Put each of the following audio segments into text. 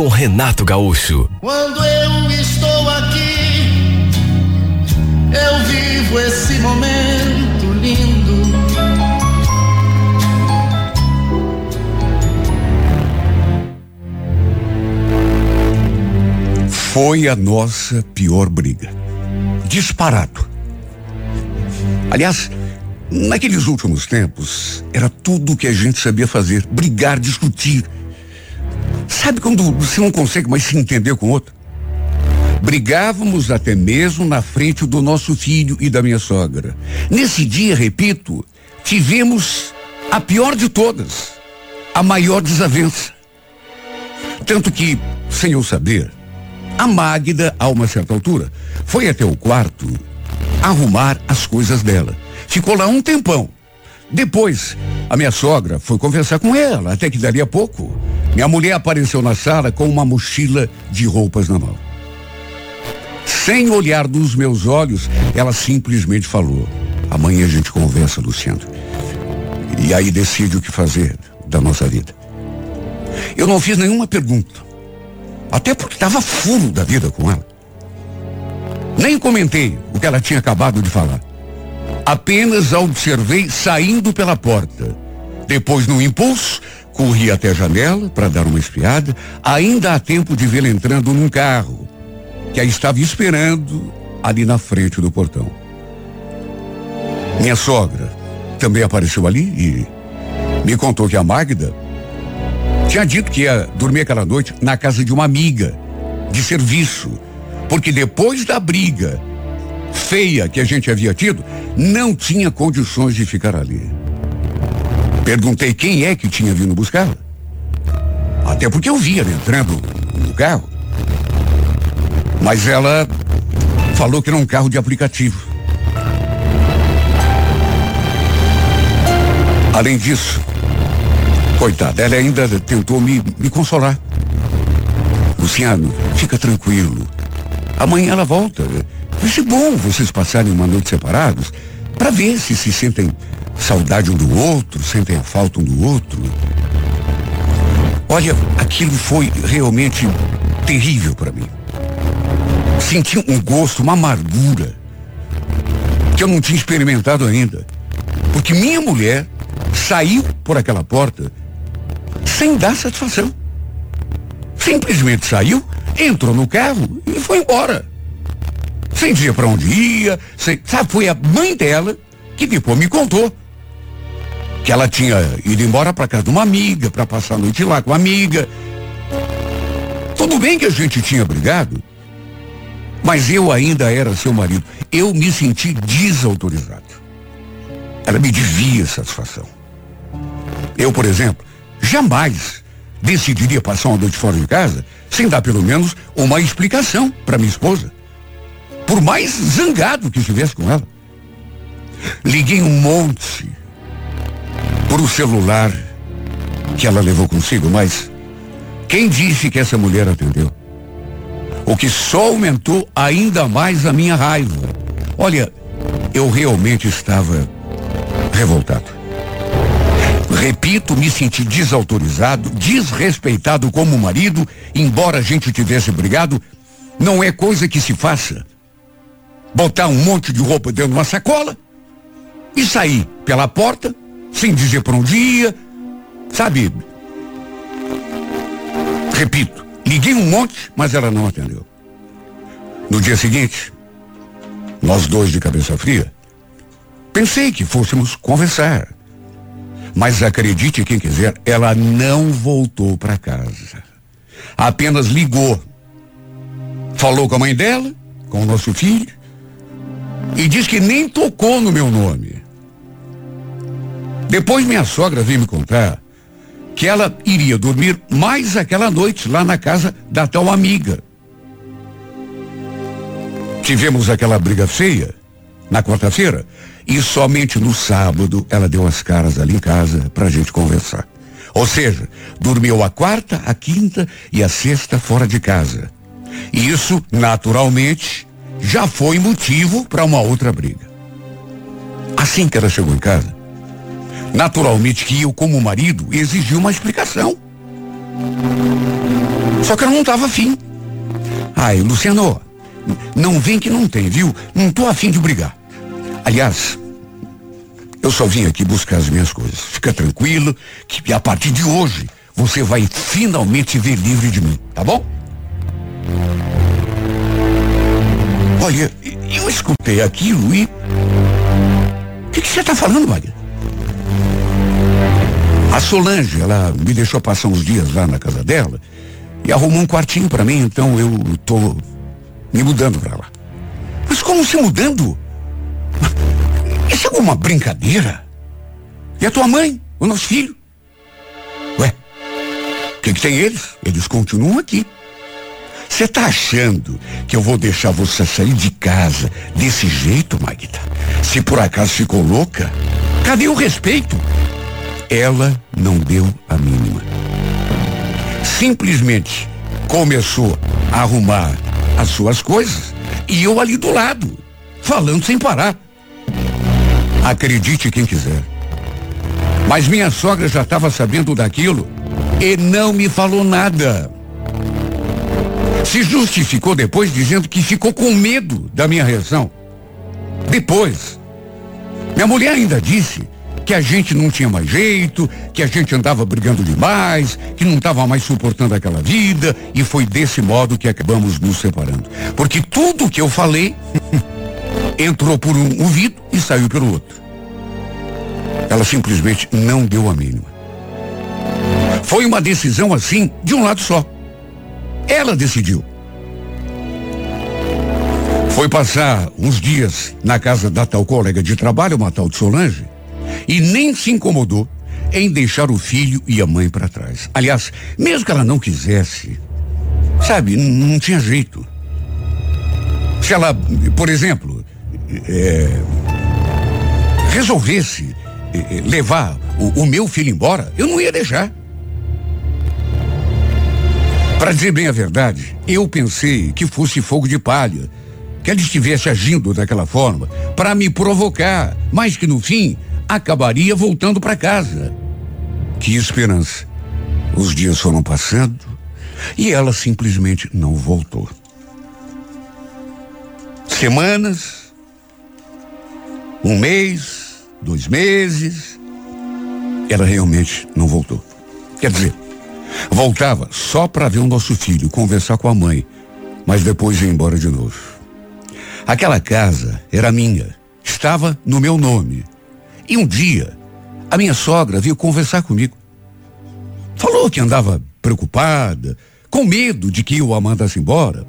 com Renato Gaúcho. Quando eu estou aqui, eu vivo esse momento lindo. Foi a nossa pior briga. Disparado. Aliás, naqueles últimos tempos, era tudo o que a gente sabia fazer: brigar, discutir. Sabe quando você não consegue mais se entender com o outro? Brigávamos até mesmo na frente do nosso filho e da minha sogra. Nesse dia, repito, tivemos a pior de todas, a maior desavença. Tanto que, sem eu saber, a Magda, a uma certa altura, foi até o quarto arrumar as coisas dela. Ficou lá um tempão. Depois, a minha sogra foi conversar com ela, até que daria pouco. Minha mulher apareceu na sala com uma mochila de roupas na mão. Sem olhar nos meus olhos, ela simplesmente falou: Amanhã a gente conversa, Luciano. E aí decide o que fazer da nossa vida. Eu não fiz nenhuma pergunta. Até porque estava furo da vida com ela. Nem comentei o que ela tinha acabado de falar. Apenas a observei saindo pela porta. Depois, no impulso, corri até a janela para dar uma espiada. Ainda há tempo de vê-la entrando num carro que a estava esperando ali na frente do portão. Minha sogra também apareceu ali e me contou que a Magda tinha dito que ia dormir aquela noite na casa de uma amiga de serviço, porque depois da briga feia que a gente havia tido, não tinha condições de ficar ali. Perguntei quem é que tinha vindo buscá-la. Até porque eu via entrando no carro. Mas ela falou que era um carro de aplicativo. Além disso, coitada, ela ainda tentou me, me consolar. Luciano, fica tranquilo. Amanhã ela volta. Vai ser bom vocês passarem uma noite separados para ver se se sentem saudade um do outro, sentem a falta um do outro. Olha, aquilo foi realmente terrível para mim. Senti um gosto, uma amargura que eu não tinha experimentado ainda. Porque minha mulher saiu por aquela porta sem dar satisfação. Simplesmente saiu, entrou no carro e foi embora. Sem dizer para onde ia, sem, sabe, foi a mãe dela que depois me contou que ela tinha ido embora para casa de uma amiga, para passar a noite lá com uma amiga. Tudo bem que a gente tinha brigado, mas eu ainda era seu marido. Eu me senti desautorizado. Ela me devia satisfação. Eu, por exemplo, jamais decidiria passar uma noite fora de casa sem dar pelo menos uma explicação para minha esposa. Por mais zangado que estivesse com ela. Liguei um monte por o celular que ela levou consigo, mas quem disse que essa mulher atendeu? O que só aumentou ainda mais a minha raiva. Olha, eu realmente estava revoltado. Repito, me senti desautorizado, desrespeitado como marido, embora a gente tivesse brigado, não é coisa que se faça. Botar um monte de roupa dentro de uma sacola e sair pela porta sem dizer para onde ia, sabe? Repito, liguei um monte, mas ela não atendeu. No dia seguinte, nós dois de cabeça fria, pensei que fôssemos conversar. Mas acredite quem quiser, ela não voltou para casa. Apenas ligou. Falou com a mãe dela, com o nosso filho, e diz que nem tocou no meu nome. Depois minha sogra veio me contar que ela iria dormir mais aquela noite lá na casa da tal amiga. Tivemos aquela briga feia na quarta-feira e somente no sábado ela deu as caras ali em casa pra gente conversar. Ou seja, dormiu a quarta, a quinta e a sexta fora de casa. E isso, naturalmente, já foi motivo para uma outra briga. Assim que ela chegou em casa, naturalmente que eu, como marido, exigi uma explicação. Só que ela não estava afim. Ai, Luciano, não vem que não tem, viu? Não tô afim de brigar. Aliás, eu só vim aqui buscar as minhas coisas. Fica tranquilo que a partir de hoje você vai finalmente ver livre de mim, tá bom? Olha, eu escutei aquilo e. O que, você está falando, Maria? A Solange, ela me deixou passar uns dias lá na casa dela e arrumou um quartinho para mim, então eu tô me mudando para lá. Mas como se mudando? Isso é alguma brincadeira? E a tua mãe? O nosso filho? Ué, o que, que tem eles? Eles continuam aqui. Você tá achando que eu vou deixar você sair de casa desse jeito, Magda? Se por acaso ficou louca? Cadê o respeito? Ela não deu a mínima. Simplesmente começou a arrumar as suas coisas e eu ali do lado, falando sem parar. Acredite quem quiser. Mas minha sogra já estava sabendo daquilo e não me falou nada. Se justificou depois dizendo que ficou com medo da minha reação. Depois, minha mulher ainda disse que a gente não tinha mais jeito, que a gente andava brigando demais, que não estava mais suportando aquela vida, e foi desse modo que acabamos nos separando. Porque tudo que eu falei entrou por um ouvido e saiu pelo outro. Ela simplesmente não deu a mínima. Foi uma decisão assim, de um lado só. Ela decidiu. Foi passar uns dias na casa da tal colega de trabalho, uma tal de Solange, e nem se incomodou em deixar o filho e a mãe para trás. Aliás, mesmo que ela não quisesse, sabe, não tinha jeito. Se ela, por exemplo, é, resolvesse é, levar o, o meu filho embora, eu não ia deixar. Para dizer bem a verdade, eu pensei que fosse fogo de palha, que ela estivesse agindo daquela forma para me provocar, mas que no fim acabaria voltando para casa. Que esperança! Os dias foram passando e ela simplesmente não voltou. Semanas, um mês, dois meses, ela realmente não voltou. Quer dizer, Voltava só para ver o nosso filho, conversar com a mãe, mas depois ia embora de novo. Aquela casa era minha, estava no meu nome. E um dia, a minha sogra veio conversar comigo. Falou que andava preocupada, com medo de que eu a mandasse embora,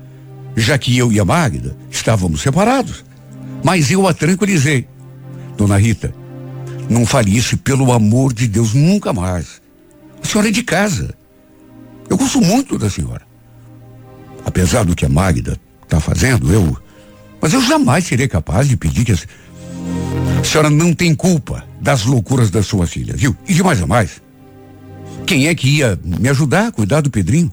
já que eu e a Magda estávamos separados. Mas eu a tranquilizei. Dona Rita, não fale isso pelo amor de Deus, nunca mais. A senhora é de casa. Eu gosto muito da senhora. Apesar do que a Magda está fazendo, eu. Mas eu jamais serei capaz de pedir que a, a senhora não tem culpa das loucuras da sua filha, viu? E de mais a mais. Quem é que ia me ajudar a cuidar do Pedrinho?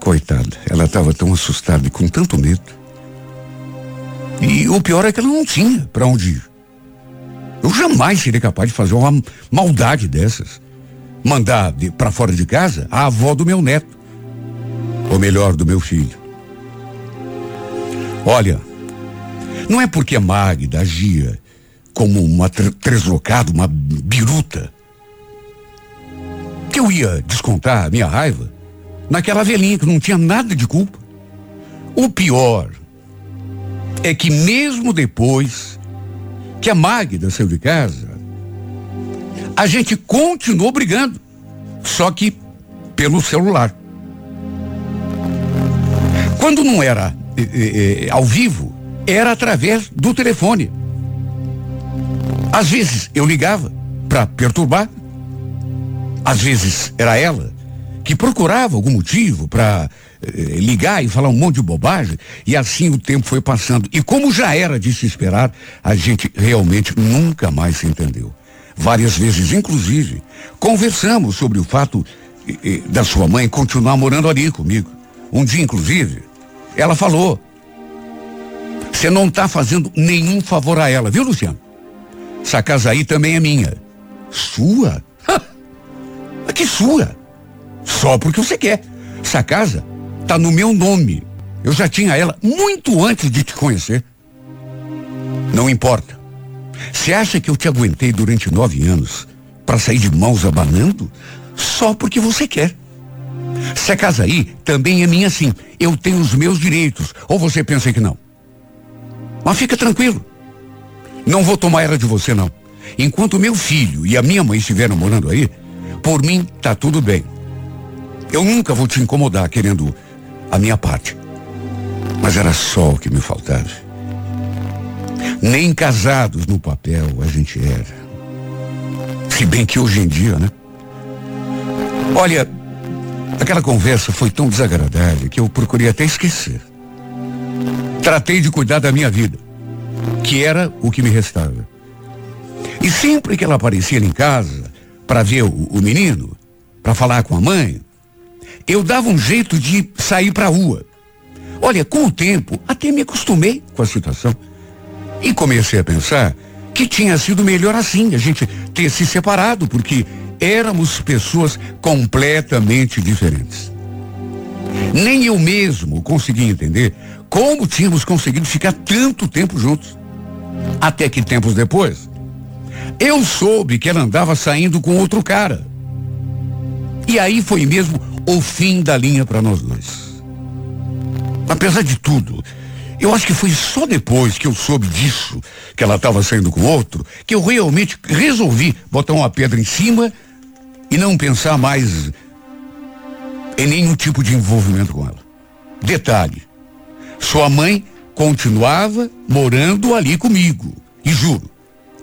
Coitada, ela estava tão assustada e com tanto medo. E o pior é que ela não tinha para onde ir. Eu jamais seria capaz de fazer uma maldade dessas mandar para fora de casa a avó do meu neto. Ou melhor, do meu filho. Olha, não é porque a Magda agia como uma tr treslocada, uma biruta, que eu ia descontar a minha raiva naquela velhinha que não tinha nada de culpa. O pior é que mesmo depois que a Magda saiu de casa, a gente continuou brigando, só que pelo celular. Quando não era eh, eh, ao vivo, era através do telefone. Às vezes eu ligava para perturbar, às vezes era ela que procurava algum motivo para eh, ligar e falar um monte de bobagem. E assim o tempo foi passando. E como já era de se esperar, a gente realmente nunca mais se entendeu. Várias vezes, inclusive, conversamos sobre o fato eh, eh, da sua mãe continuar morando ali comigo. Um dia, inclusive, ela falou: Você não está fazendo nenhum favor a ela, viu, Luciano? Essa casa aí também é minha. Sua? que sua? Só porque você quer. Essa casa tá no meu nome. Eu já tinha ela muito antes de te conhecer. Não importa. Você acha que eu te aguentei durante nove anos para sair de mãos abanando? Só porque você quer. Essa casa aí também é minha sim. Eu tenho os meus direitos. Ou você pensa que não? Mas fica tranquilo. Não vou tomar ela de você, não. Enquanto meu filho e a minha mãe estiveram morando aí, por mim tá tudo bem. Eu nunca vou te incomodar querendo a minha parte. Mas era só o que me faltava. Nem casados no papel a gente era. Se bem que hoje em dia, né? Olha, aquela conversa foi tão desagradável que eu procurei até esquecer. Tratei de cuidar da minha vida, que era o que me restava. E sempre que ela aparecia em casa para ver o, o menino, para falar com a mãe, eu dava um jeito de sair para a rua. Olha, com o tempo, até me acostumei com a situação. E comecei a pensar que tinha sido melhor assim, a gente ter se separado, porque éramos pessoas completamente diferentes. Nem eu mesmo conseguia entender como tínhamos conseguido ficar tanto tempo juntos. Até que tempos depois, eu soube que ela andava saindo com outro cara. E aí foi mesmo o fim da linha para nós dois. Apesar de tudo, eu acho que foi só depois que eu soube disso, que ela estava saindo com outro, que eu realmente resolvi botar uma pedra em cima e não pensar mais em nenhum tipo de envolvimento com ela. Detalhe: sua mãe continuava morando ali comigo. E juro,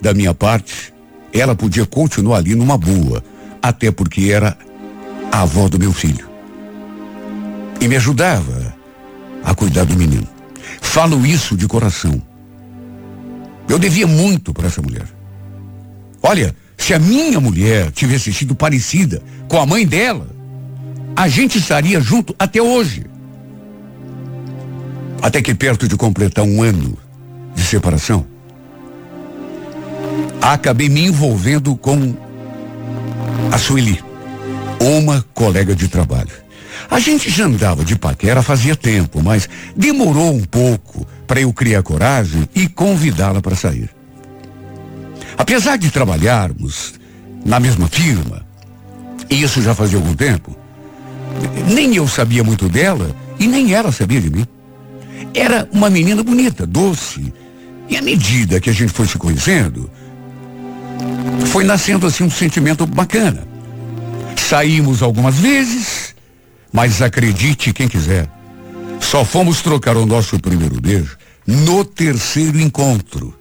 da minha parte, ela podia continuar ali numa boa, até porque era a avó do meu filho. E me ajudava a cuidar do menino. Falo isso de coração. Eu devia muito para essa mulher. Olha, se a minha mulher tivesse sido parecida com a mãe dela, a gente estaria junto até hoje. Até que perto de completar um ano de separação, acabei me envolvendo com a Sueli uma colega de trabalho. A gente já andava de paquera fazia tempo, mas demorou um pouco para eu criar coragem e convidá-la para sair. Apesar de trabalharmos na mesma firma, e isso já fazia algum tempo, nem eu sabia muito dela e nem ela sabia de mim. Era uma menina bonita, doce. E à medida que a gente foi se conhecendo, foi nascendo assim um sentimento bacana. Saímos algumas vezes, mas acredite quem quiser, só fomos trocar o nosso primeiro beijo no terceiro encontro.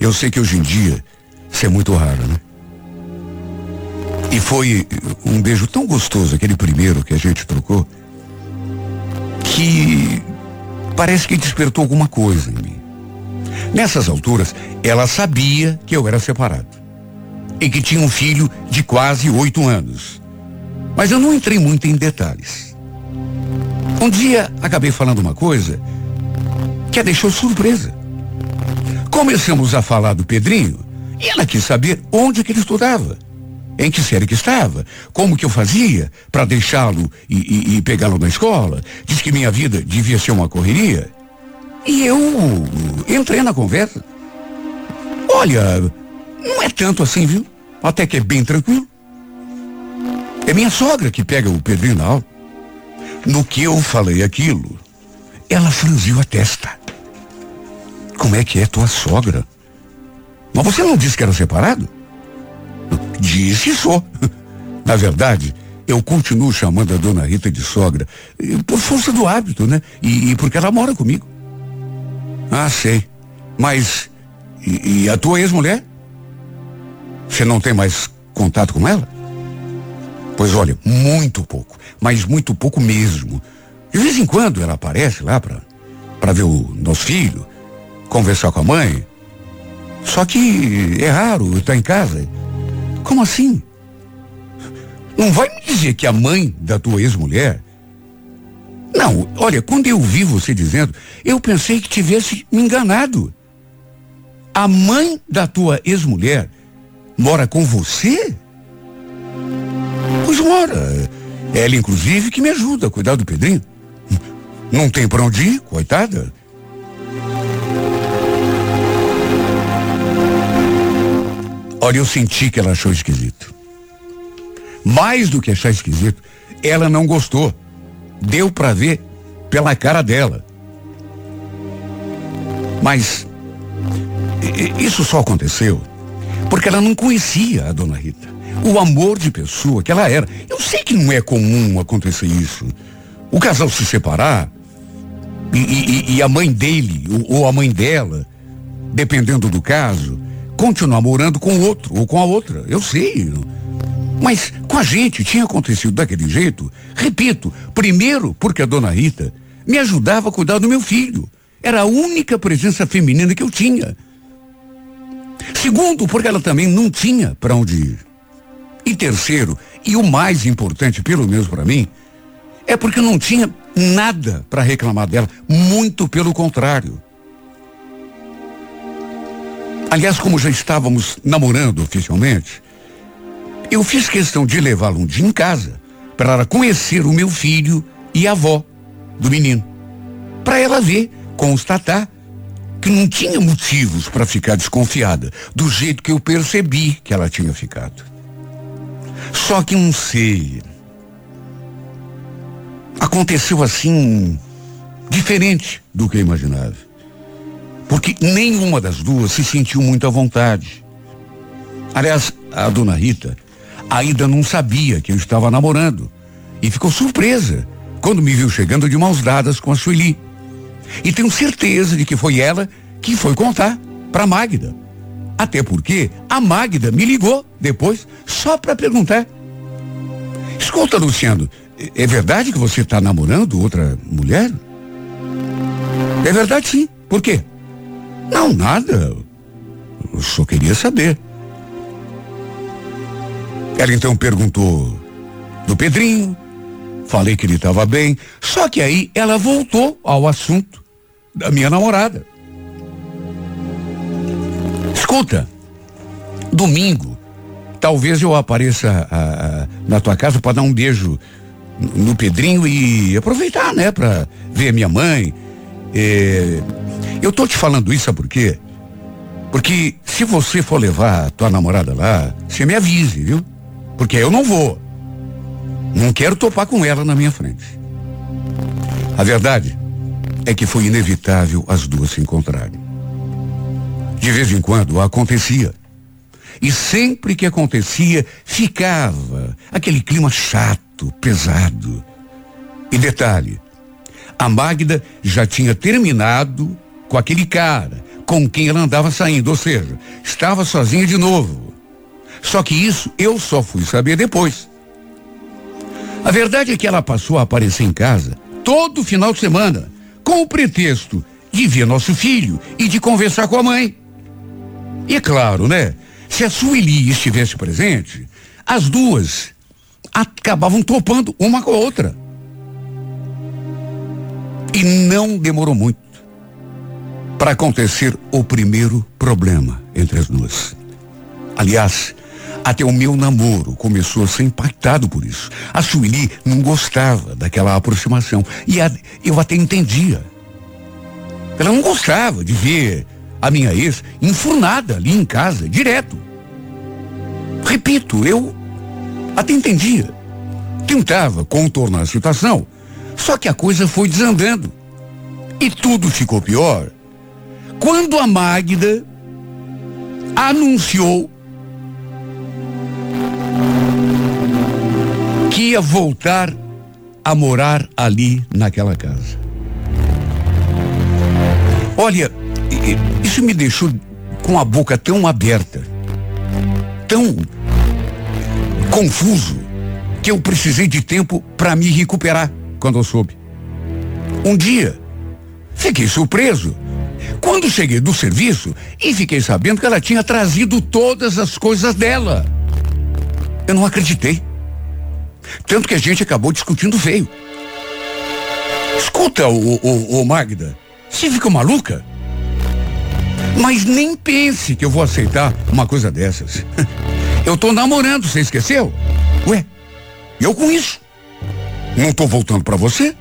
Eu sei que hoje em dia isso é muito raro, né? E foi um beijo tão gostoso, aquele primeiro que a gente trocou, que parece que despertou alguma coisa em mim. Nessas alturas, ela sabia que eu era separado e que tinha um filho de quase oito anos. Mas eu não entrei muito em detalhes. Um dia acabei falando uma coisa que a deixou surpresa. Começamos a falar do Pedrinho e ela quis saber onde que ele estudava, em que série que estava, como que eu fazia para deixá-lo e, e, e pegá-lo na escola. Diz que minha vida devia ser uma correria. E eu entrei na conversa. Olha, não é tanto assim, viu? Até que é bem tranquilo. É minha sogra que pega o Pedrinho na aula. No que eu falei aquilo, ela franziu a testa. Como é que é tua sogra? Mas você não disse que era separado? Disse só. Na verdade, eu continuo chamando a dona Rita de sogra por força do hábito, né? E, e porque ela mora comigo. Ah, sei. Mas e, e a tua ex-mulher? Você não tem mais contato com ela? Pois olha, muito pouco, mas muito pouco mesmo. De vez em quando ela aparece lá para para ver o nosso filho, conversar com a mãe. Só que é raro estar em casa. Como assim? Não vai me dizer que a mãe da tua ex-mulher. Não, olha, quando eu vi você dizendo, eu pensei que tivesse me enganado. A mãe da tua ex-mulher mora com você? Pois mora. Ela, inclusive, que me ajuda a cuidar do Pedrinho. Não tem pra onde ir, coitada. Olha, eu senti que ela achou esquisito. Mais do que achar esquisito, ela não gostou. Deu para ver pela cara dela. Mas isso só aconteceu porque ela não conhecia a dona Rita. O amor de pessoa que ela era. Eu sei que não é comum acontecer isso. O casal se separar e, e, e a mãe dele ou, ou a mãe dela, dependendo do caso, continuar morando com o outro ou com a outra. Eu sei. Mas com a gente tinha acontecido daquele jeito. Repito, primeiro porque a dona Rita me ajudava a cuidar do meu filho. Era a única presença feminina que eu tinha. Segundo, porque ela também não tinha para onde ir. E terceiro, e o mais importante, pelo menos para mim, é porque não tinha nada para reclamar dela, muito pelo contrário. Aliás, como já estávamos namorando oficialmente, eu fiz questão de levá-la um dia em casa para conhecer o meu filho e a avó do menino. Para ela ver, constatar que não tinha motivos para ficar desconfiada, do jeito que eu percebi que ela tinha ficado. Só que não sei. Aconteceu assim, diferente do que eu imaginava. Porque nenhuma das duas se sentiu muito à vontade. Aliás, a dona Rita ainda não sabia que eu estava namorando e ficou surpresa quando me viu chegando de mãos dadas com a Sueli. E tenho certeza de que foi ela que foi contar para Magda. Até porque a Magda me ligou depois só para perguntar. Escuta, Luciano, é verdade que você está namorando outra mulher? É verdade sim. Por quê? Não, nada. Eu só queria saber. Ela então perguntou do Pedrinho, falei que ele estava bem, só que aí ela voltou ao assunto da minha namorada. Escuta, domingo, talvez eu apareça a, a, na tua casa para dar um beijo no, no Pedrinho e aproveitar, né, para ver minha mãe. É, eu tô te falando isso, sabe por quê? Porque se você for levar a tua namorada lá, você me avise, viu? Porque eu não vou. Não quero topar com ela na minha frente. A verdade é que foi inevitável as duas se encontrarem. De vez em quando acontecia. E sempre que acontecia, ficava aquele clima chato, pesado. E detalhe, a Magda já tinha terminado com aquele cara com quem ela andava saindo, ou seja, estava sozinha de novo. Só que isso eu só fui saber depois. A verdade é que ela passou a aparecer em casa todo final de semana, com o pretexto de ver nosso filho e de conversar com a mãe. E é claro, né? Se a Sueli estivesse presente, as duas acabavam topando uma com a outra. E não demorou muito para acontecer o primeiro problema entre as duas. Aliás, até o meu namoro começou a ser impactado por isso. A Sueli não gostava daquela aproximação. E a, eu até entendia. Ela não gostava de ver a minha ex enfurnada ali em casa, direto. Repito, eu até entendia. Tentava contornar a situação. Só que a coisa foi desandando. E tudo ficou pior quando a Magda anunciou que ia voltar a morar ali naquela casa. Olha, isso me deixou com a boca tão aberta, tão confuso, que eu precisei de tempo para me recuperar quando eu soube. Um dia, fiquei surpreso quando cheguei do serviço e fiquei sabendo que ela tinha trazido todas as coisas dela. Eu não acreditei. Tanto que a gente acabou discutindo feio. Escuta, o, o, o Magda, você fica maluca? Mas nem pense que eu vou aceitar uma coisa dessas. Eu tô namorando, você esqueceu? Ué, eu com isso? Não tô voltando para você?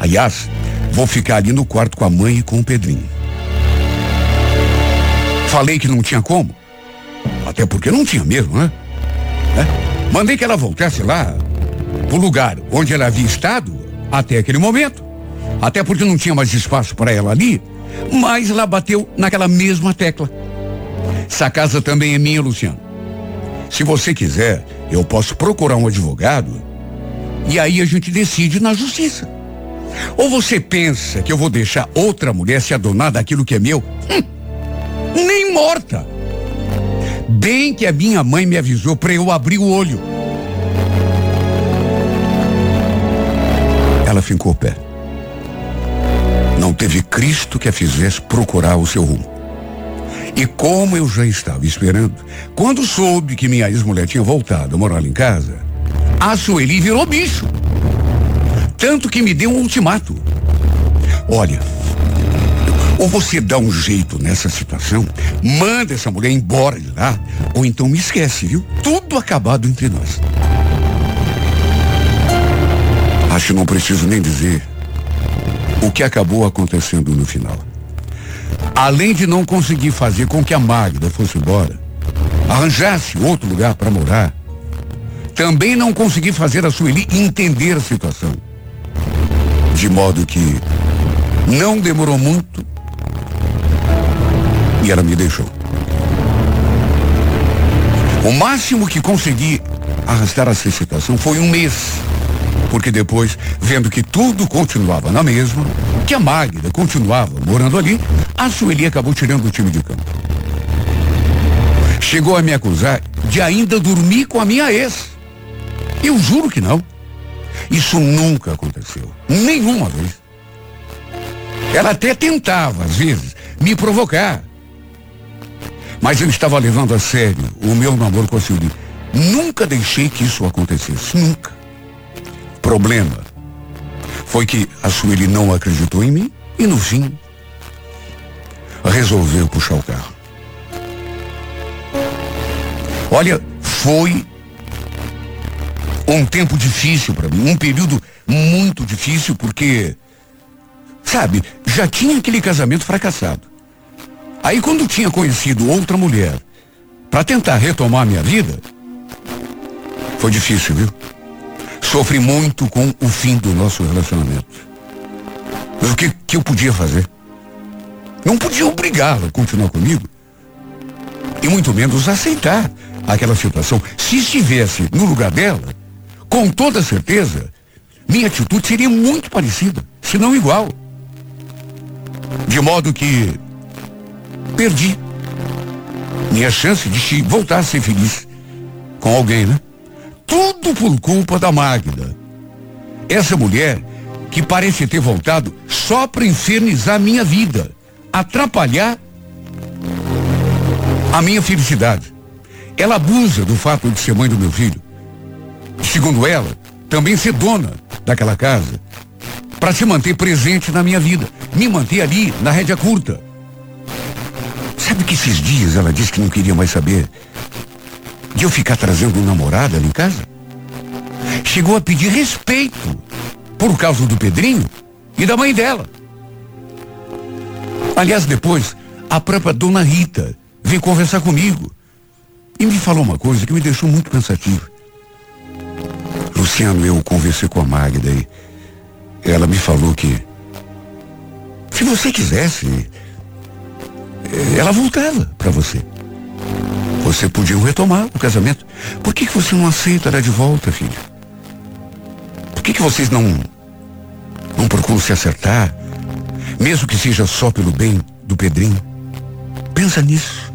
Aliás, vou ficar ali no quarto com a mãe e com o Pedrinho. Falei que não tinha como. Até porque não tinha mesmo, né? É? Mandei que ela voltasse lá pro lugar onde ela havia estado até aquele momento. Até porque não tinha mais espaço para ela ali. Mas ela bateu naquela mesma tecla. Essa casa também é minha, Luciano. Se você quiser, eu posso procurar um advogado e aí a gente decide na justiça. Ou você pensa que eu vou deixar outra mulher se adonar daquilo que é meu? Hum, morta. Bem que a minha mãe me avisou para eu abrir o olho. Ela fincou o pé. Não teve Cristo que a fizesse procurar o seu rumo. E como eu já estava esperando, quando soube que minha ex-mulher tinha voltado a morar em casa, a Sueli virou bicho. Tanto que me deu um ultimato. Olha, ou você dá um jeito nessa situação, manda essa mulher embora de lá, ou então me esquece, viu? Tudo acabado entre nós. Acho que não preciso nem dizer o que acabou acontecendo no final. Além de não conseguir fazer com que a Magda fosse embora, arranjasse outro lugar para morar, também não consegui fazer a Sueli entender a situação. De modo que não demorou muito e ela me deixou. O máximo que consegui arrastar essa situação foi um mês. Porque depois, vendo que tudo continuava na mesma, que a Magda continuava morando ali, a Sueli acabou tirando o time de campo. Chegou a me acusar de ainda dormir com a minha ex. Eu juro que não. Isso nunca aconteceu. Nenhuma vez. Ela até tentava, às vezes, me provocar. Mas eu estava levando a sério o meu namoro com a Sueli. Nunca deixei que isso acontecesse. Nunca. Problema foi que a Sueli não acreditou em mim e no fim resolveu puxar o carro. Olha, foi um tempo difícil para mim, um período muito difícil porque, sabe, já tinha aquele casamento fracassado. Aí quando tinha conhecido outra mulher para tentar retomar minha vida, foi difícil, viu? Sofri muito com o fim do nosso relacionamento. Mas o que, que eu podia fazer? Não podia obrigá-la a continuar comigo. E muito menos aceitar aquela situação. Se estivesse no lugar dela, com toda certeza, minha atitude seria muito parecida, se não igual. De modo que perdi minha chance de voltar a ser feliz com alguém, né? Tudo por culpa da Magda. Essa mulher que parece ter voltado só para infernizar minha vida, atrapalhar a minha felicidade. Ela abusa do fato de ser mãe do meu filho. Segundo ela, também ser dona daquela casa, para se manter presente na minha vida, me manter ali na rédea curta. Sabe que esses dias ela disse que não queria mais saber de eu ficar trazendo um namorado ali em casa? Chegou a pedir respeito por causa do Pedrinho e da mãe dela. Aliás, depois, a própria dona Rita veio conversar comigo e me falou uma coisa que me deixou muito pensativo. Luciano, eu conversei com a Magda e ela me falou que se você quisesse, ela voltava para você. Você podia retomar o casamento. Por que, que você não aceita ela de volta, filho? Por que, que vocês não, não procuram se acertar? Mesmo que seja só pelo bem do Pedrinho. Pensa nisso.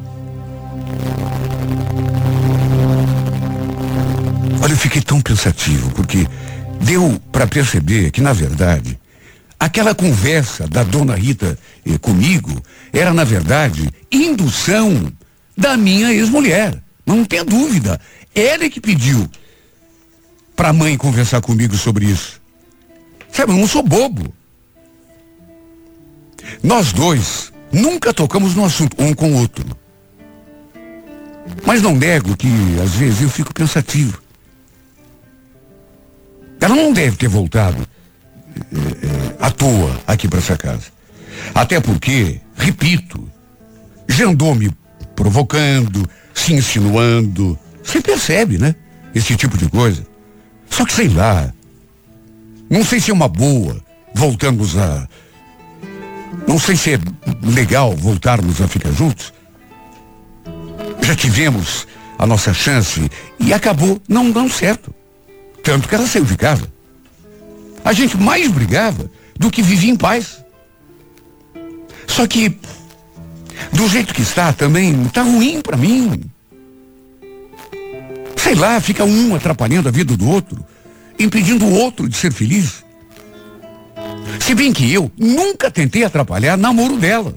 Olha, eu fiquei tão pensativo, porque deu para perceber que, na verdade, aquela conversa da dona Rita eh, comigo era, na verdade, indução da minha ex-mulher. Não tenha dúvida. Ela é que pediu para a mãe conversar comigo sobre isso. Sabe, eu não sou bobo. Nós dois nunca tocamos no assunto um com o outro. Mas não nego que, às vezes, eu fico pensativo. Ela não deve ter voltado é, é, à toa aqui para essa casa. Até porque, repito, já andou me provocando, se insinuando. Você percebe, né? Esse tipo de coisa. Só que sei lá. Não sei se é uma boa voltarmos a. Não sei se é legal voltarmos a ficar juntos. Já tivemos a nossa chance e acabou não dando certo. Tanto que ela saiu de casa. A gente mais brigava do que vivia em paz. Só que, do jeito que está, também está ruim para mim. Sei lá, fica um atrapalhando a vida do outro, impedindo o outro de ser feliz. Se bem que eu nunca tentei atrapalhar namoro dela.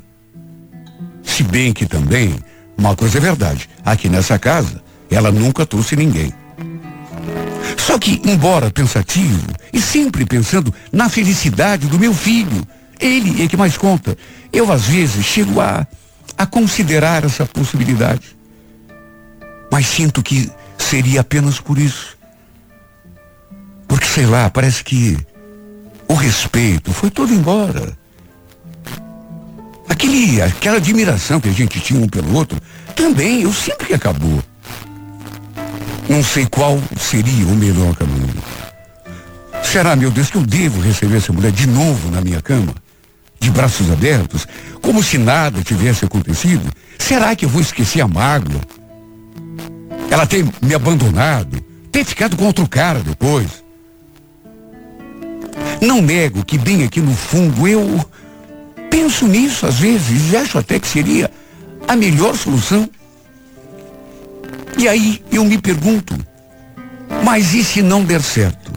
Se bem que também, uma coisa é verdade, aqui nessa casa, ela nunca trouxe ninguém. Só que, embora pensativo e sempre pensando na felicidade do meu filho, ele é que mais conta. Eu, às vezes, chego a, a considerar essa possibilidade. Mas sinto que seria apenas por isso. Porque, sei lá, parece que o respeito foi todo embora. Aquele, aquela admiração que a gente tinha um pelo outro, também, eu sinto que acabou. Não sei qual seria o melhor caminho. Será, meu Deus, que eu devo receber essa mulher de novo na minha cama? De braços abertos, como se nada tivesse acontecido? Será que eu vou esquecer a mágoa? Ela ter me abandonado, ter ficado com outro cara depois. Não nego que bem aqui no fundo eu penso nisso às vezes e acho até que seria a melhor solução. E aí eu me pergunto, mas e se não der certo?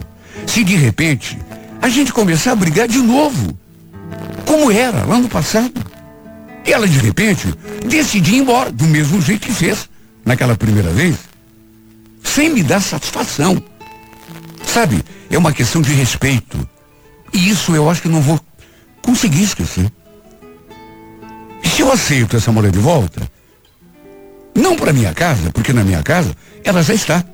Se de repente a gente começar a brigar de novo, como era lá no passado? E ela de repente decidir ir embora do mesmo jeito que fez naquela primeira vez, sem me dar satisfação. Sabe, é uma questão de respeito. E isso eu acho que não vou conseguir esquecer. E se eu aceito essa mulher de volta, não para minha casa, porque na minha casa ela já está.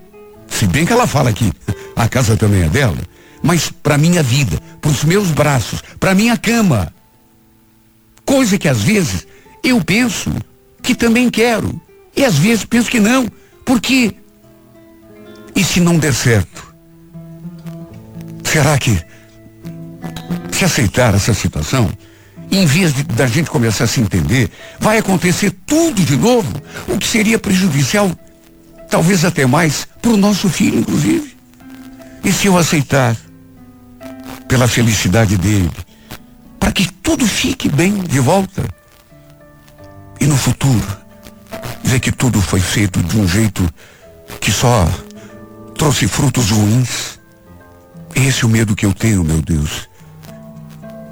Se bem que ela fala que a casa também é dela, mas para minha vida, para os meus braços, para minha cama. Coisa que às vezes eu penso que também quero. E às vezes penso que não. Porque e se não der certo? Será que se aceitar essa situação, em vez de, da gente começar a se entender, vai acontecer tudo de novo, o que seria prejudicial, talvez até mais, para o nosso filho, inclusive. E se eu aceitar, pela felicidade dele, para que tudo fique bem de volta, e no futuro, ver que tudo foi feito de um jeito que só trouxe frutos ruins. Esse é o medo que eu tenho, meu Deus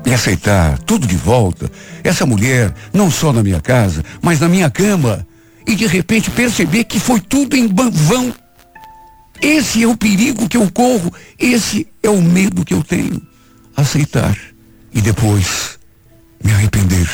e aceitar tudo de volta, essa mulher, não só na minha casa, mas na minha cama, e de repente perceber que foi tudo em vão. Esse é o perigo que eu corro, esse é o medo que eu tenho. Aceitar e depois me arrepender.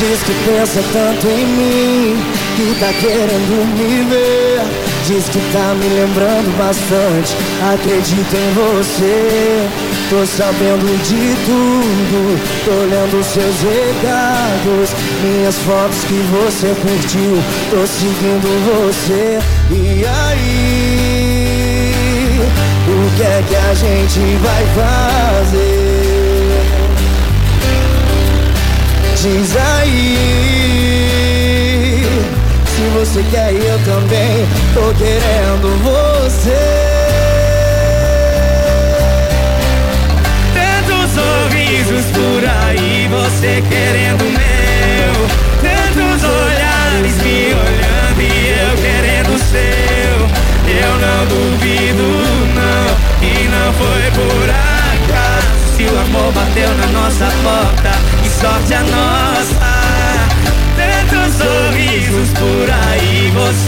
Diz que pensa tanto em mim, que tá querendo me ver. Diz que tá me lembrando bastante, acredito em você. Tô sabendo de tudo, tô lendo seus recados, minhas fotos que você curtiu, tô seguindo você. E aí, o que é que a gente vai fazer? Diz aí. Se você quer eu também Tô querendo você. Tantos sorrisos por aí Você querendo meu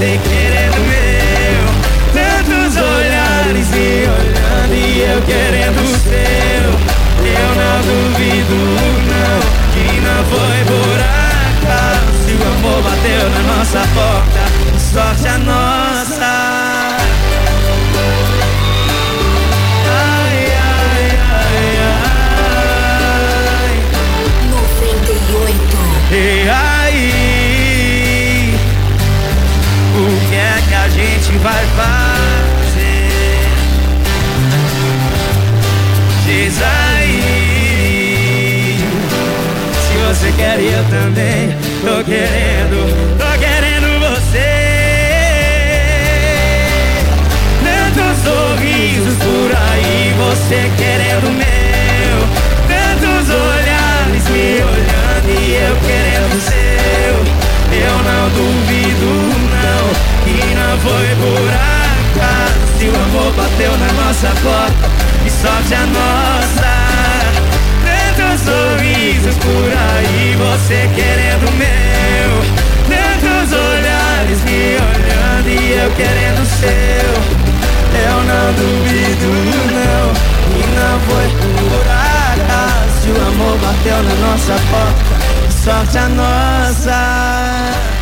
aí, você também, tô querendo, tô querendo você. Tantos sorrisos por aí, você querendo meu. Tantos olhares me olhando e eu querendo seu. Eu não duvido, não, que não foi por acaso. Se o amor bateu na nossa porta, e sorte a nossa. Sorrisos por aí, você querendo o meu. Tantos olhares me olhando e eu querendo o seu. Eu não duvido, não, e não foi por acaso. O amor bateu na nossa porta, sorte a nossa.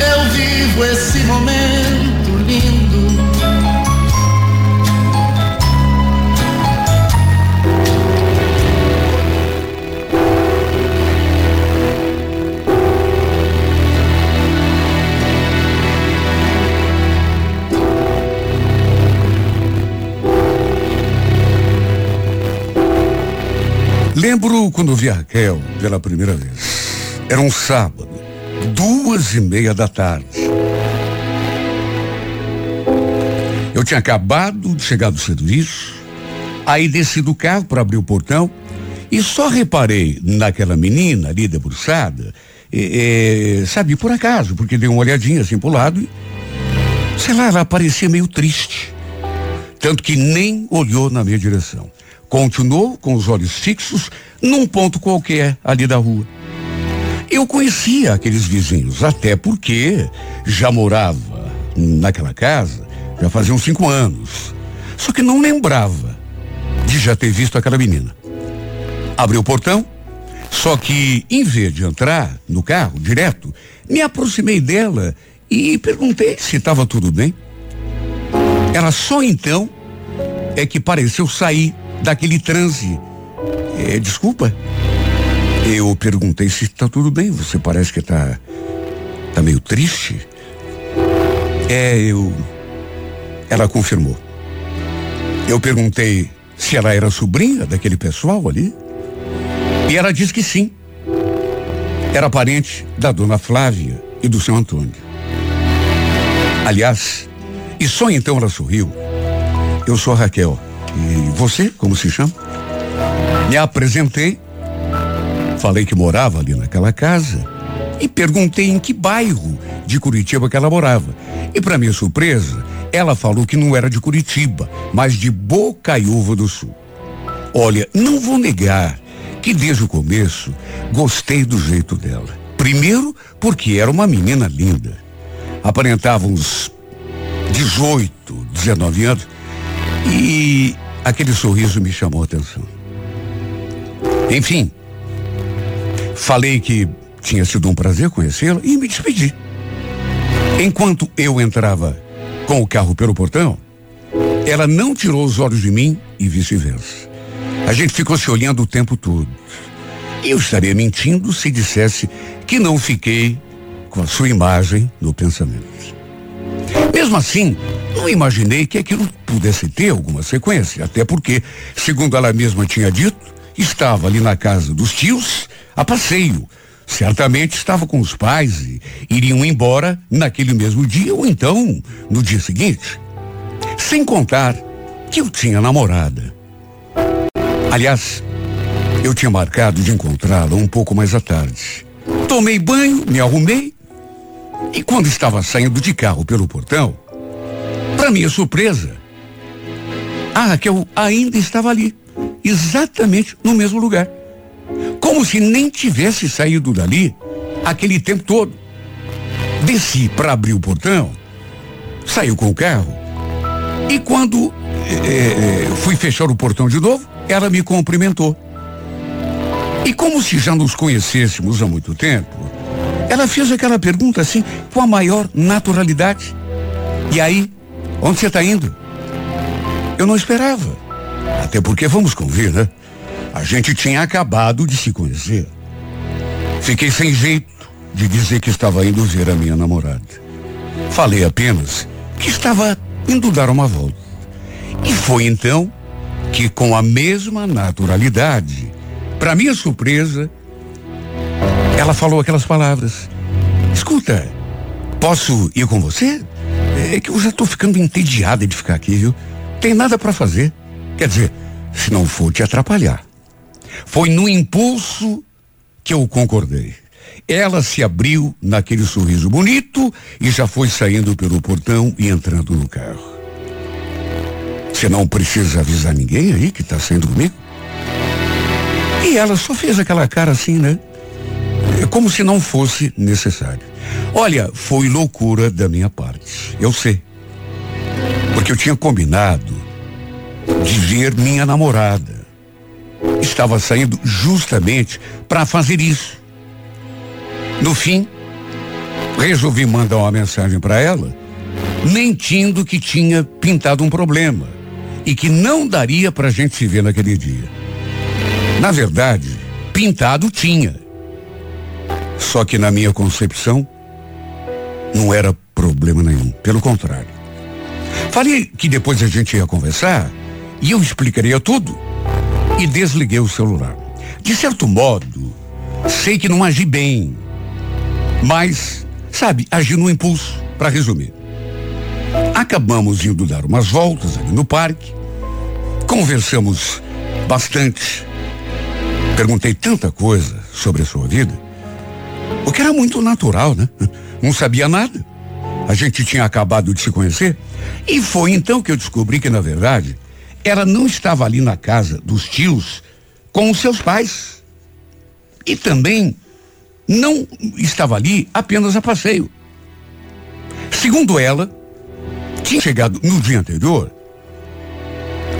eu vivo esse momento lindo. Lembro quando vi a Raquel pela primeira vez. Era um sábado, duas e meia da tarde. Eu tinha acabado de chegar do serviço, aí desci do carro para abrir o portão e só reparei naquela menina ali debruçada, eh, sabe, por acaso, porque dei uma olhadinha assim pro lado e, sei lá, ela parecia meio triste. Tanto que nem olhou na minha direção. Continuou com os olhos fixos num ponto qualquer ali da rua. Eu conhecia aqueles vizinhos, até porque já morava naquela casa já fazia uns cinco anos. Só que não lembrava de já ter visto aquela menina. Abri o portão, só que em vez de entrar no carro direto, me aproximei dela e perguntei se estava tudo bem. Ela só então é que pareceu sair daquele transe. É, desculpa. Eu perguntei se está tudo bem. Você parece que está tá meio triste. É, eu. Ela confirmou. Eu perguntei se ela era sobrinha daquele pessoal ali. E ela disse que sim. Era parente da dona Flávia e do seu Antônio. Aliás, e só então ela sorriu. Eu sou Raquel. E você, como se chama? Me apresentei, falei que morava ali naquela casa e perguntei em que bairro de Curitiba que ela morava. E para minha surpresa, ela falou que não era de Curitiba, mas de Bocaiúva do Sul. Olha, não vou negar que desde o começo gostei do jeito dela. Primeiro, porque era uma menina linda. Aparentava uns 18, 19 anos. E aquele sorriso me chamou a atenção. Enfim, falei que tinha sido um prazer conhecê-la e me despedi. Enquanto eu entrava com o carro pelo portão, Ela não tirou os olhos de mim e vice-versa. A gente ficou se olhando o tempo todo. Eu estaria mentindo se dissesse que não fiquei com a sua imagem no pensamento. Mesmo assim, não imaginei que aquilo pudesse ter alguma sequência, até porque, segundo ela mesma tinha dito, estava ali na casa dos tios a passeio. Certamente estava com os pais e iriam embora naquele mesmo dia ou então no dia seguinte. Sem contar que eu tinha namorada. Aliás, eu tinha marcado de encontrá-la um pouco mais à tarde. Tomei banho, me arrumei e quando estava saindo de carro pelo portão, para minha surpresa, a Raquel ainda estava ali, exatamente no mesmo lugar. Como se nem tivesse saído dali aquele tempo todo. Desci para abrir o portão, saiu com o carro e quando é, fui fechar o portão de novo, ela me cumprimentou. E como se já nos conhecêssemos há muito tempo, ela fez aquela pergunta assim, com a maior naturalidade. E aí, onde você está indo? Eu não esperava. Até porque, vamos convir, né? A gente tinha acabado de se conhecer. Fiquei sem jeito de dizer que estava indo ver a minha namorada. Falei apenas que estava indo dar uma volta. E foi então que, com a mesma naturalidade, para minha surpresa, ela falou aquelas palavras. Escuta, posso ir com você? É que eu já estou ficando entediada de ficar aqui, viu? Tem nada para fazer. Quer dizer, se não for te atrapalhar. Foi no impulso que eu concordei. Ela se abriu naquele sorriso bonito e já foi saindo pelo portão e entrando no carro. Você não precisa avisar ninguém aí que está saindo comigo? E ela só fez aquela cara assim, né? É como se não fosse necessário. Olha, foi loucura da minha parte. Eu sei. Porque eu tinha combinado de ver minha namorada. Estava saindo justamente para fazer isso. No fim, resolvi mandar uma mensagem para ela, mentindo que tinha pintado um problema e que não daria para a gente se ver naquele dia. Na verdade, pintado tinha. Só que na minha concepção, não era problema nenhum. Pelo contrário. Falei que depois a gente ia conversar e eu explicaria tudo. E desliguei o celular. De certo modo, sei que não agi bem. Mas, sabe, agi no impulso, para resumir. Acabamos indo dar umas voltas ali no parque. Conversamos bastante. Perguntei tanta coisa sobre a sua vida o que era muito natural, né? Não sabia nada. A gente tinha acabado de se conhecer. E foi então que eu descobri que, na verdade, ela não estava ali na casa dos tios com os seus pais. E também não estava ali apenas a passeio. Segundo ela, tinha chegado no dia anterior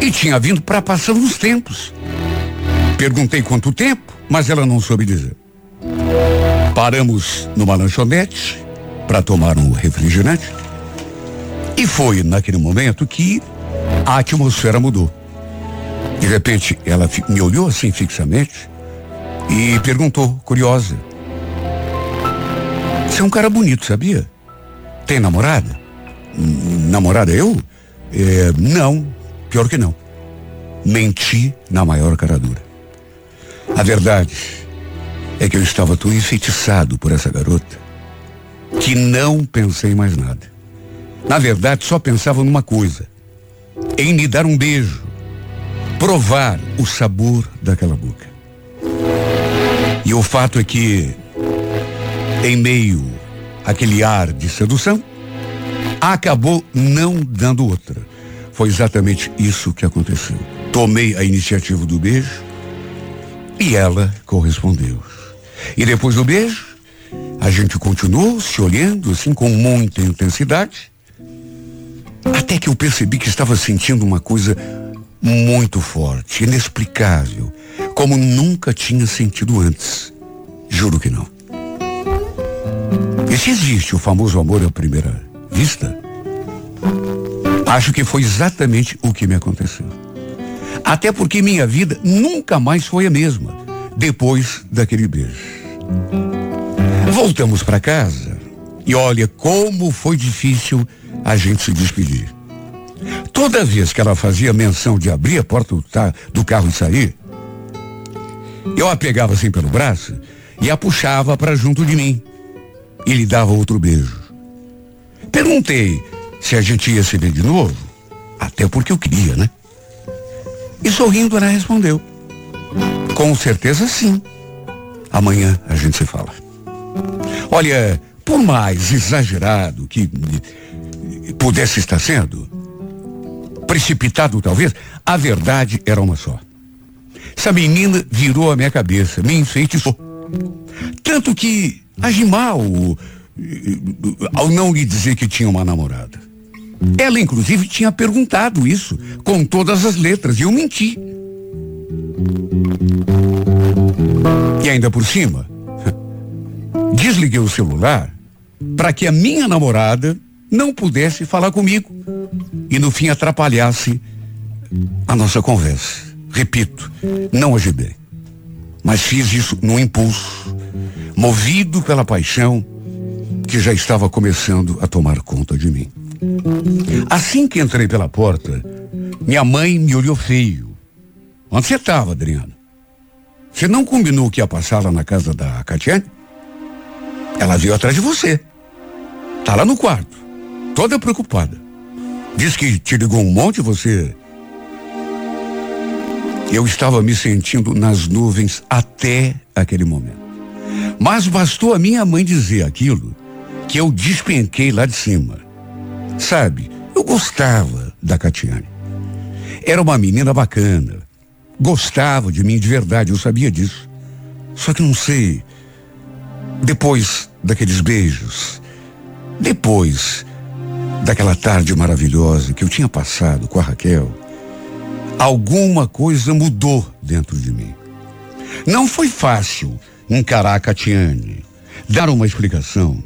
e tinha vindo para passar uns tempos. Perguntei quanto tempo, mas ela não soube dizer. Paramos numa lanchonete para tomar um refrigerante. E foi naquele momento que a atmosfera mudou. De repente, ela me olhou assim fixamente e perguntou, curiosa: Você é um cara bonito, sabia? Tem namorada? Namorada eu? É, não, pior que não. Menti na maior cara dura. A verdade é que eu estava tão enfeitiçado por essa garota que não pensei mais nada. Na verdade, só pensava numa coisa: em me dar um beijo, provar o sabor daquela boca. E o fato é que, em meio àquele ar de sedução, acabou não dando outra. Foi exatamente isso que aconteceu. Tomei a iniciativa do beijo e ela correspondeu. E depois do beijo, a gente continuou se olhando assim com muita intensidade. Até que eu percebi que estava sentindo uma coisa muito forte, inexplicável, como nunca tinha sentido antes. Juro que não. E se existe o famoso amor à primeira vista? Acho que foi exatamente o que me aconteceu. Até porque minha vida nunca mais foi a mesma depois daquele beijo. Voltamos para casa e olha como foi difícil a gente se despedir. Toda vez que ela fazia menção de abrir a porta do, do carro e sair, eu a pegava assim pelo braço e a puxava para junto de mim e lhe dava outro beijo. Perguntei se a gente ia se ver de novo, até porque eu queria, né? E sorrindo ela respondeu: Com certeza sim. Amanhã a gente se fala. Olha, por mais exagerado que pudesse estar sendo, precipitado talvez, a verdade era uma só. Essa menina virou a minha cabeça, me enfeitiçou. Tanto que agi mal ao não lhe dizer que tinha uma namorada. Ela, inclusive, tinha perguntado isso com todas as letras e eu menti. E ainda por cima, desliguei o celular para que a minha namorada não pudesse falar comigo e no fim atrapalhasse a nossa conversa. Repito, não bem, mas fiz isso no impulso, movido pela paixão que já estava começando a tomar conta de mim. Assim que entrei pela porta, minha mãe me olhou feio. Onde você estava, Adriano? Você não combinou que ia passar lá na casa da Catiane? Ela veio atrás de você. Tá lá no quarto, toda preocupada. Diz que te ligou um monte você. Eu estava me sentindo nas nuvens até aquele momento. Mas bastou a minha mãe dizer aquilo que eu despenquei lá de cima. Sabe, eu gostava da Catiane. Era uma menina bacana. Gostava de mim de verdade, eu sabia disso. Só que não sei. Depois daqueles beijos, depois daquela tarde maravilhosa que eu tinha passado com a Raquel, alguma coisa mudou dentro de mim. Não foi fácil encarar a Catiane, dar uma explicação.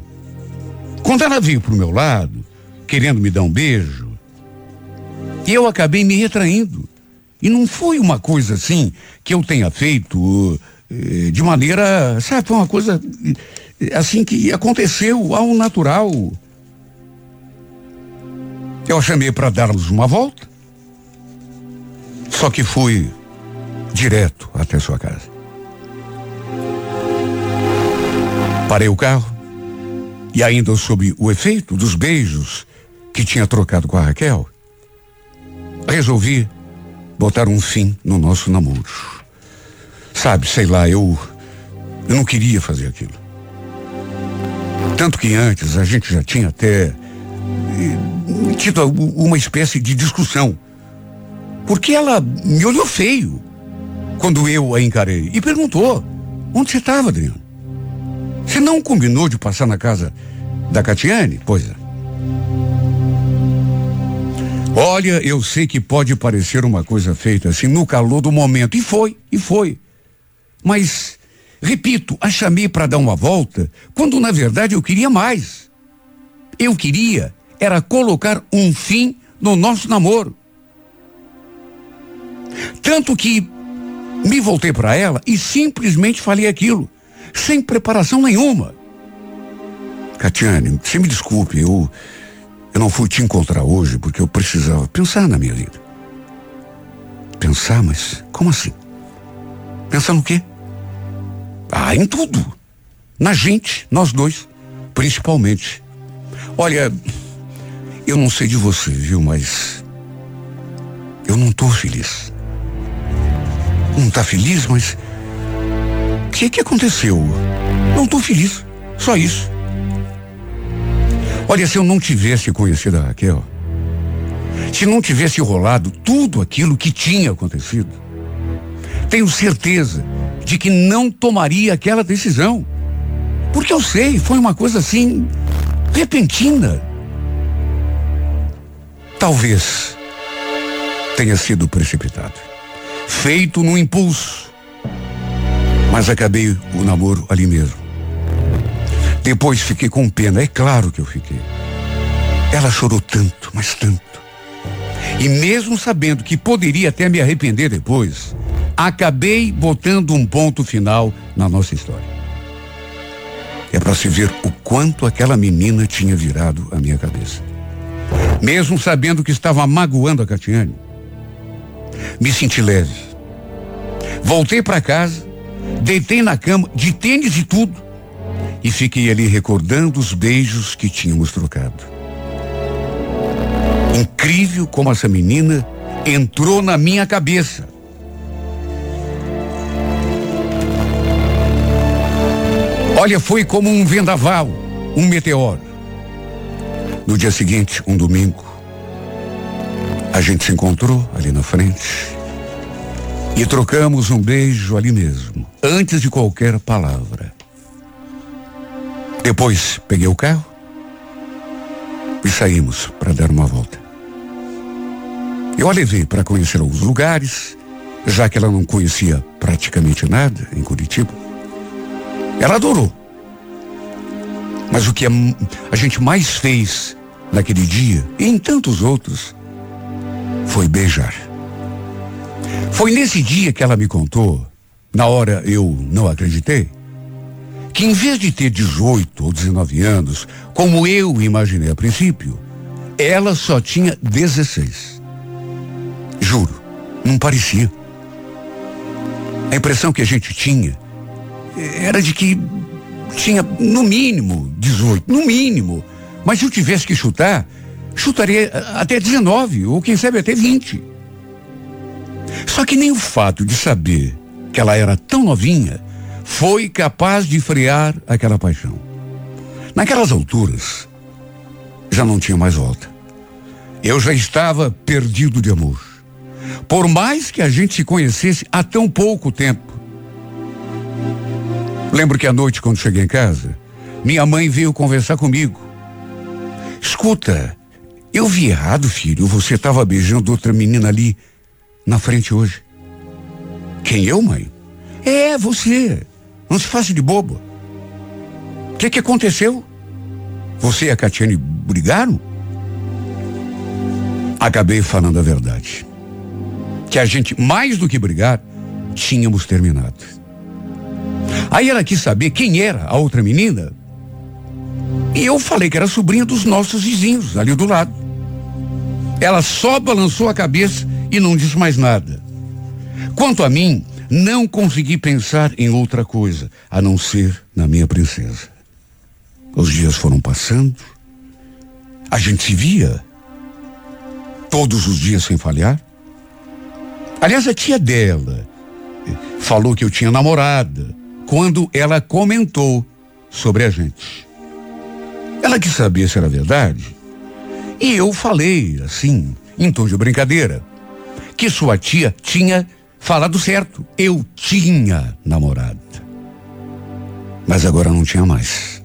Quando ela veio pro meu lado, querendo me dar um beijo, eu acabei me retraindo. E não foi uma coisa assim que eu tenha feito de maneira, sabe, foi uma coisa eh, assim que aconteceu ao natural. Eu a chamei para darmos uma volta, só que fui direto até sua casa. Parei o carro e ainda sob o efeito dos beijos que tinha trocado com a Raquel, resolvi botar um fim no nosso namoro. Sabe, sei lá, eu eu não queria fazer aquilo. Tanto que antes a gente já tinha até eh, tido uma espécie de discussão. Porque ela me olhou feio quando eu a encarei e perguntou: onde você estava, Adriano? Você não combinou de passar na casa da Catiane? Pois é. Olha, eu sei que pode parecer uma coisa feita assim no calor do momento. E foi, e foi. Mas, repito, a chamei para dar uma volta, quando na verdade eu queria mais. Eu queria era colocar um fim no nosso namoro. Tanto que me voltei para ela e simplesmente falei aquilo, sem preparação nenhuma. Catiane, você me desculpe, eu eu não fui te encontrar hoje porque eu precisava pensar na minha vida. Pensar, mas como assim? Pensar no quê? Ah, em tudo. Na gente, nós dois, principalmente. Olha, eu não sei de você, viu, mas eu não tô feliz. Não tá feliz, mas o que que aconteceu? Não tô feliz. Só isso. Olha, se eu não tivesse conhecido a Raquel, se não tivesse rolado tudo aquilo que tinha acontecido, tenho certeza de que não tomaria aquela decisão. Porque eu sei, foi uma coisa assim, repentina. Talvez tenha sido precipitado, feito no impulso, mas acabei o namoro ali mesmo. Depois fiquei com pena, é claro que eu fiquei. Ela chorou tanto, mas tanto. E mesmo sabendo que poderia até me arrepender depois, acabei botando um ponto final na nossa história. É para se ver o quanto aquela menina tinha virado a minha cabeça. Mesmo sabendo que estava magoando a Catiane, me senti leve. Voltei para casa, deitei na cama, de tênis e tudo, e fiquei ali recordando os beijos que tínhamos trocado. Incrível como essa menina entrou na minha cabeça. Olha, foi como um vendaval, um meteoro. No dia seguinte, um domingo, a gente se encontrou ali na frente e trocamos um beijo ali mesmo, antes de qualquer palavra. Depois peguei o carro e saímos para dar uma volta. Eu a levei para conhecer os lugares, já que ela não conhecia praticamente nada em Curitiba. Ela adorou. Mas o que a, gente mais fez naquele dia, e em tantos outros, foi beijar. Foi nesse dia que ela me contou, na hora eu não acreditei, que em vez de ter 18 ou 19 anos, como eu imaginei a princípio, ela só tinha 16. Juro, não parecia. A impressão que a gente tinha era de que tinha no mínimo 18, no mínimo. Mas se eu tivesse que chutar, chutaria até 19, ou quem sabe até 20. Só que nem o fato de saber que ela era tão novinha foi capaz de frear aquela paixão. Naquelas alturas, já não tinha mais volta. Eu já estava perdido de amor. Por mais que a gente se conhecesse há tão pouco tempo. Lembro que à noite, quando cheguei em casa, minha mãe veio conversar comigo. Escuta, eu vi errado, filho. Você estava beijando outra menina ali na frente hoje. Quem eu, mãe? É, você. Não se faça de bobo. O que, que aconteceu? Você e a Catiane brigaram? Acabei falando a verdade. Que a gente, mais do que brigar, tínhamos terminado. Aí ela quis saber quem era a outra menina. E eu falei que era sobrinha dos nossos vizinhos, ali do lado. Ela só balançou a cabeça e não disse mais nada. Quanto a mim, não consegui pensar em outra coisa a não ser na minha princesa. Os dias foram passando, a gente se via todos os dias sem falhar. Aliás, a tia dela falou que eu tinha namorada quando ela comentou sobre a gente. Ela quis saber se era verdade. E eu falei, assim, em tom de brincadeira, que sua tia tinha falado certo. Eu tinha namorada. Mas agora não tinha mais.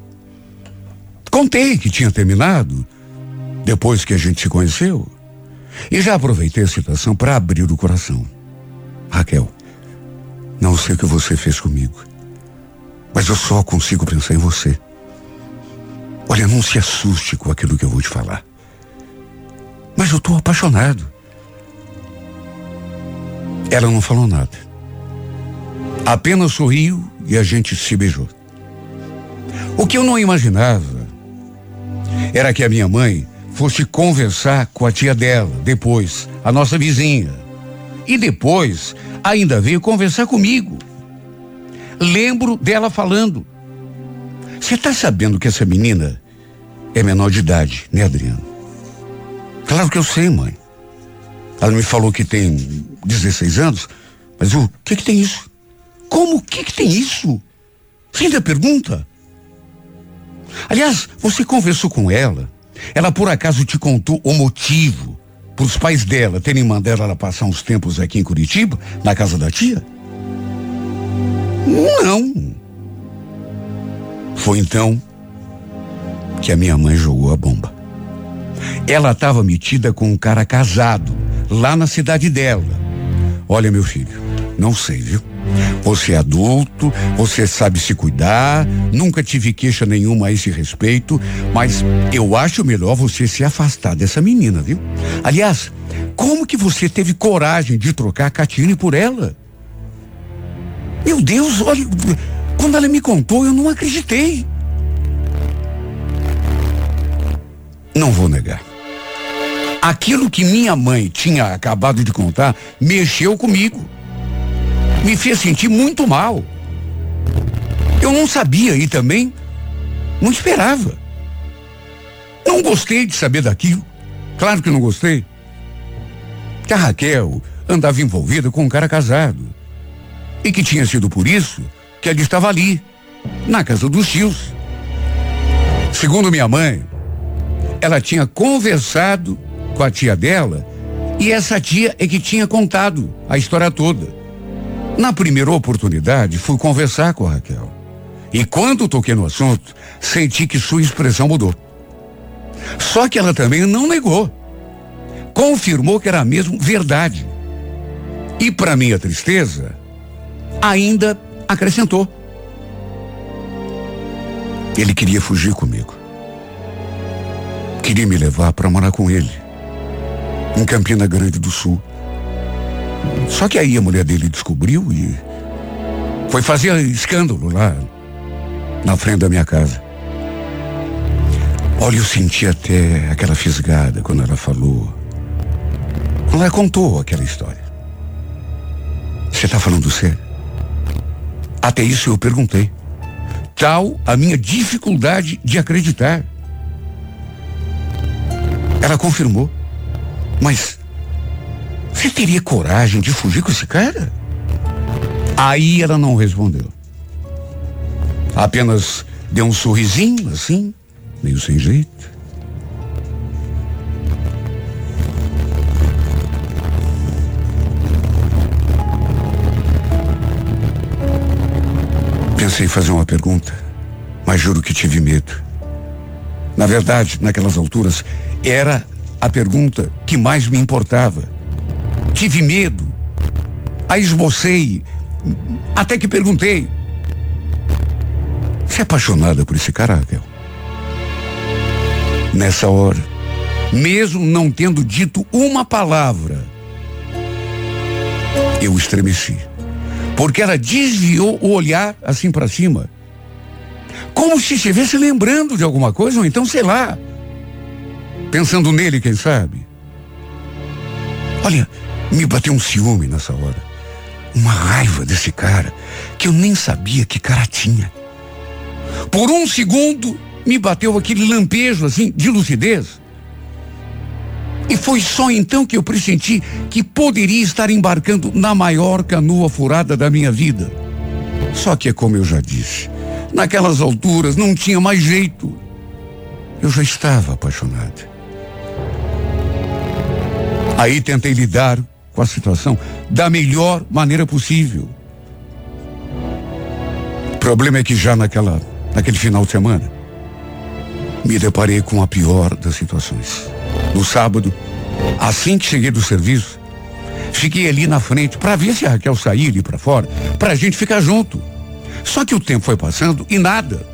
Contei que tinha terminado depois que a gente se conheceu. E já aproveitei a situação para abrir o coração. Raquel, não sei o que você fez comigo, mas eu só consigo pensar em você. Olha, não se assuste com aquilo que eu vou te falar. Mas eu estou apaixonado. Ela não falou nada. Apenas sorriu e a gente se beijou. O que eu não imaginava era que a minha mãe fosse conversar com a tia dela, depois, a nossa vizinha. E depois ainda veio conversar comigo. Lembro dela falando. Você está sabendo que essa menina é menor de idade, né, Adriano? Claro que eu sei, mãe. Ela me falou que tem 16 anos, mas o que que tem isso? Como o que que tem isso? Você ainda pergunta? Aliás, você conversou com ela? Ela por acaso te contou o motivo para os pais dela terem mandado ela passar uns tempos aqui em Curitiba, na casa da tia? Não. Foi então que a minha mãe jogou a bomba. Ela estava metida com um cara casado, lá na cidade dela. Olha, meu filho, não sei, viu? Você é adulto, você sabe se cuidar, nunca tive queixa nenhuma a esse respeito, mas eu acho melhor você se afastar dessa menina, viu? Aliás, como que você teve coragem de trocar a Catine por ela? Meu Deus, olha, quando ela me contou, eu não acreditei. Não vou negar. Aquilo que minha mãe tinha acabado de contar mexeu comigo. Me fez sentir muito mal. Eu não sabia e também não esperava. Não gostei de saber daquilo. Claro que não gostei. Que a Raquel andava envolvida com um cara casado. E que tinha sido por isso que ela estava ali, na casa dos tios. Segundo minha mãe, ela tinha conversado com a tia dela e essa tia é que tinha contado a história toda. Na primeira oportunidade, fui conversar com a Raquel. E quando toquei no assunto, senti que sua expressão mudou. Só que ela também não negou. Confirmou que era mesmo verdade. E para minha tristeza, ainda acrescentou. Ele queria fugir comigo. Queria me levar para morar com ele. Em Campina Grande do Sul. Só que aí a mulher dele descobriu e foi fazer escândalo lá na frente da minha casa. Olha, eu senti até aquela fisgada quando ela falou. Quando ela contou aquela história. Você está falando sério? Até isso eu perguntei. Tal a minha dificuldade de acreditar. Ela confirmou. Mas você teria coragem de fugir com esse cara? Aí ela não respondeu. Apenas deu um sorrisinho assim, meio sem jeito. Pensei em fazer uma pergunta, mas juro que tive medo. Na verdade, naquelas alturas, era a pergunta que mais me importava. Tive medo. A esbocei. Até que perguntei: Você é apaixonada por esse cara, Raquel? Nessa hora, mesmo não tendo dito uma palavra, eu estremeci. Porque ela desviou o olhar assim para cima. Como se estivesse lembrando de alguma coisa, ou então, sei lá, pensando nele, quem sabe. Olha, me bateu um ciúme nessa hora. Uma raiva desse cara que eu nem sabia que cara tinha. Por um segundo me bateu aquele lampejo assim de lucidez. E foi só então que eu pressenti que poderia estar embarcando na maior canoa furada da minha vida. Só que é como eu já disse, naquelas alturas não tinha mais jeito. Eu já estava apaixonado. Aí tentei lidar com a situação da melhor maneira possível. O problema é que já naquela, naquele final de semana, me deparei com a pior das situações. No sábado, assim que cheguei do serviço, fiquei ali na frente para ver se a Raquel saía ali para fora, para a gente ficar junto. Só que o tempo foi passando e nada.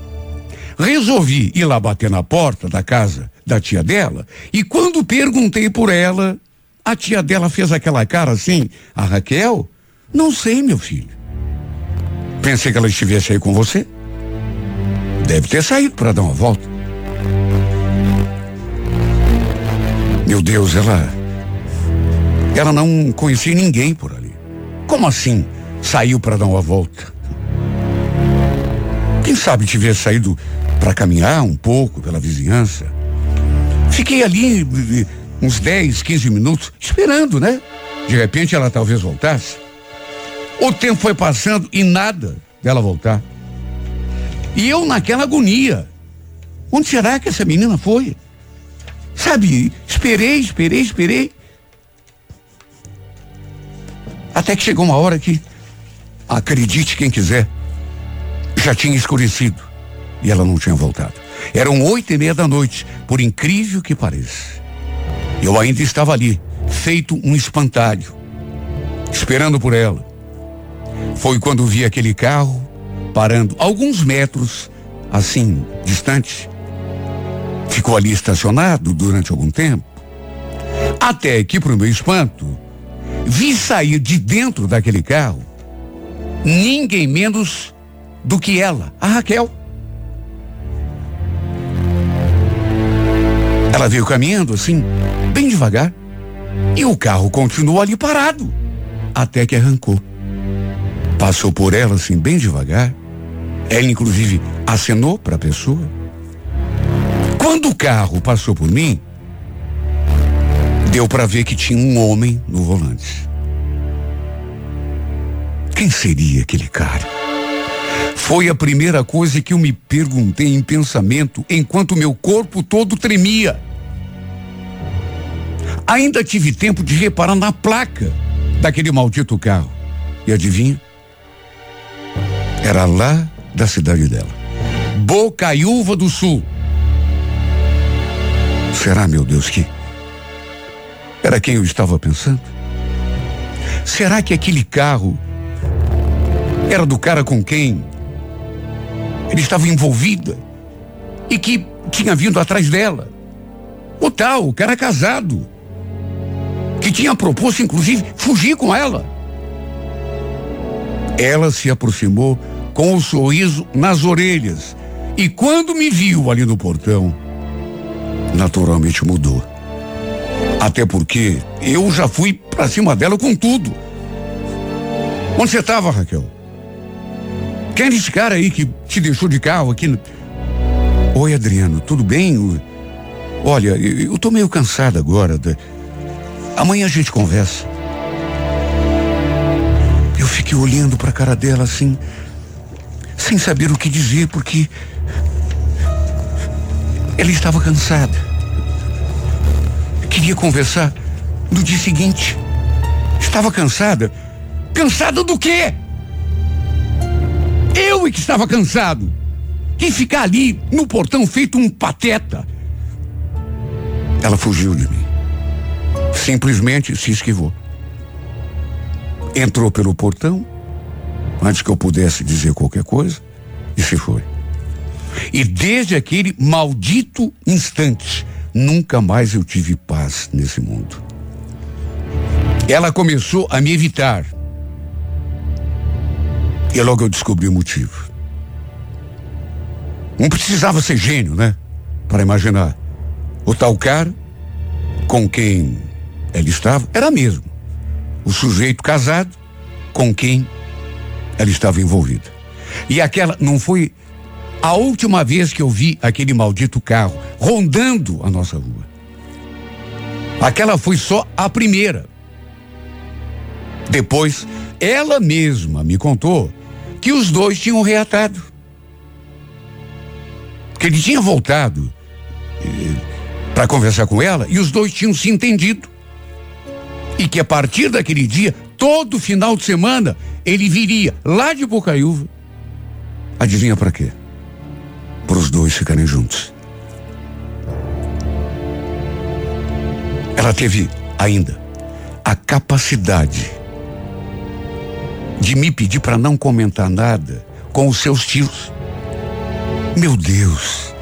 Resolvi ir lá bater na porta da casa da tia dela e quando perguntei por ela, a tia dela fez aquela cara assim, a Raquel? Não sei, meu filho. Pensei que ela estivesse aí com você. Deve ter saído para dar uma volta. Meu Deus, ela. Ela não conhecia ninguém por ali. Como assim saiu para dar uma volta? Quem sabe tivesse saído para caminhar um pouco pela vizinhança. Fiquei ali uns 10, 15 minutos esperando, né? De repente ela talvez voltasse. O tempo foi passando e nada dela voltar. E eu naquela agonia. Onde será que essa menina foi? Sabe, esperei, esperei, esperei. Até que chegou uma hora que, acredite quem quiser, já tinha escurecido e ela não tinha voltado. Eram oito e meia da noite, por incrível que pareça. Eu ainda estava ali, feito um espantalho, esperando por ela. Foi quando vi aquele carro parando alguns metros, assim, distante, Ficou ali estacionado durante algum tempo. Até que, para o meu espanto, vi sair de dentro daquele carro ninguém menos do que ela, a Raquel. Ela veio caminhando assim, bem devagar, e o carro continuou ali parado, até que arrancou. Passou por ela assim, bem devagar. Ela, inclusive, acenou para a pessoa. Quando o carro passou por mim, deu para ver que tinha um homem no volante. Quem seria aquele cara? Foi a primeira coisa que eu me perguntei em pensamento enquanto meu corpo todo tremia. Ainda tive tempo de reparar na placa daquele maldito carro. E adivinha? Era lá da cidade dela. Bocaiúva do Sul. Será, meu Deus, que era quem eu estava pensando? Será que aquele carro era do cara com quem ele estava envolvida e que tinha vindo atrás dela? O tal, o cara casado, que tinha proposto, inclusive, fugir com ela. Ela se aproximou com o um sorriso nas orelhas e quando me viu ali no portão, naturalmente mudou. Até porque eu já fui pra cima dela com tudo. Onde você estava, Raquel? Quem é esse cara aí que te deixou de carro aqui? Oi, Adriano, tudo bem? Olha, eu, tô meio cansado agora. Amanhã a gente conversa. Eu fiquei olhando para a cara dela assim, sem saber o que dizer, porque ela estava cansada. Queria conversar no dia seguinte. Estava cansada. Cansada do quê? Eu é que estava cansado. Quem ficar ali no portão feito um pateta. Ela fugiu de mim. Simplesmente se esquivou. Entrou pelo portão, antes que eu pudesse dizer qualquer coisa, e se foi. E desde aquele maldito instante, nunca mais eu tive paz nesse mundo. Ela começou a me evitar. E logo eu descobri o motivo. Não precisava ser gênio, né? Para imaginar. O tal cara com quem ela estava era mesmo o sujeito casado com quem ela estava envolvida. E aquela não foi a última vez que eu vi aquele maldito carro rondando a nossa rua. Aquela foi só a primeira. Depois, ela mesma me contou que os dois tinham reatado. Que ele tinha voltado eh, para conversar com ela e os dois tinham se entendido. E que a partir daquele dia, todo final de semana, ele viria lá de Bocaiúva. Adivinha para quê? Para os dois ficarem juntos. Ela teve ainda a capacidade de me pedir para não comentar nada com os seus tios. Meu Deus!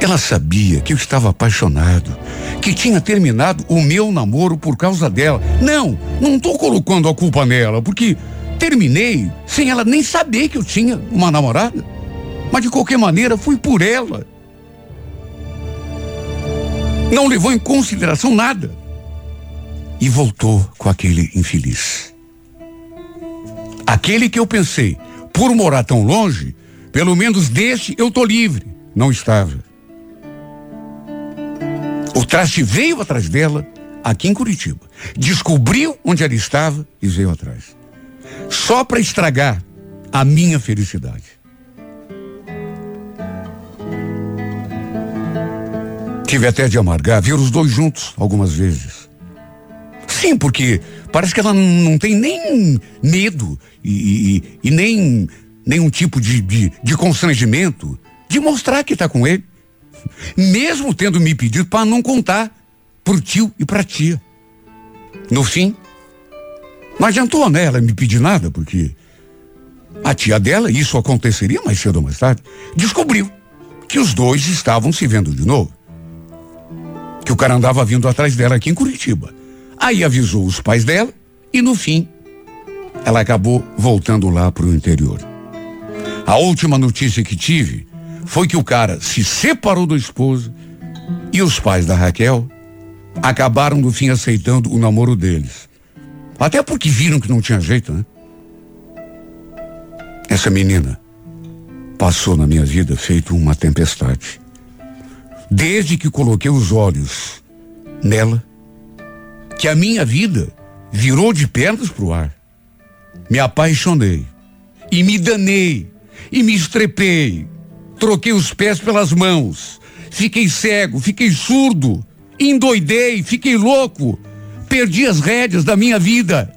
Ela sabia que eu estava apaixonado, que tinha terminado o meu namoro por causa dela. Não, não estou colocando a culpa nela, porque terminei sem ela nem saber que eu tinha uma namorada. Mas de qualquer maneira, fui por ela. Não levou em consideração nada. E voltou com aquele infeliz. Aquele que eu pensei, por morar tão longe, pelo menos deste eu tô livre. Não estava. O traste veio atrás dela, aqui em Curitiba. Descobriu onde ela estava e veio atrás. Só para estragar a minha felicidade. Tive até de amargar ver os dois juntos algumas vezes. Sim, porque parece que ela não tem nem medo e, e, e nem nenhum tipo de, de, de constrangimento de mostrar que está com ele. Mesmo tendo me pedido para não contar pro tio e pra tia. No fim, não adiantou, né? Ela me pedir nada, porque a tia dela, isso aconteceria mais cedo ou mais tarde, descobriu que os dois estavam se vendo de novo. Que o cara andava vindo atrás dela aqui em Curitiba. Aí avisou os pais dela e no fim ela acabou voltando lá para o interior. A última notícia que tive foi que o cara se separou do esposo e os pais da Raquel acabaram no fim aceitando o namoro deles. Até porque viram que não tinha jeito, né? Essa menina passou na minha vida feito uma tempestade. Desde que coloquei os olhos nela, que a minha vida virou de pernas pro ar. Me apaixonei e me danei e me estrepei. Troquei os pés pelas mãos. Fiquei cego, fiquei surdo, endoidei, fiquei louco. Perdi as rédeas da minha vida.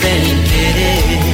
been kidding.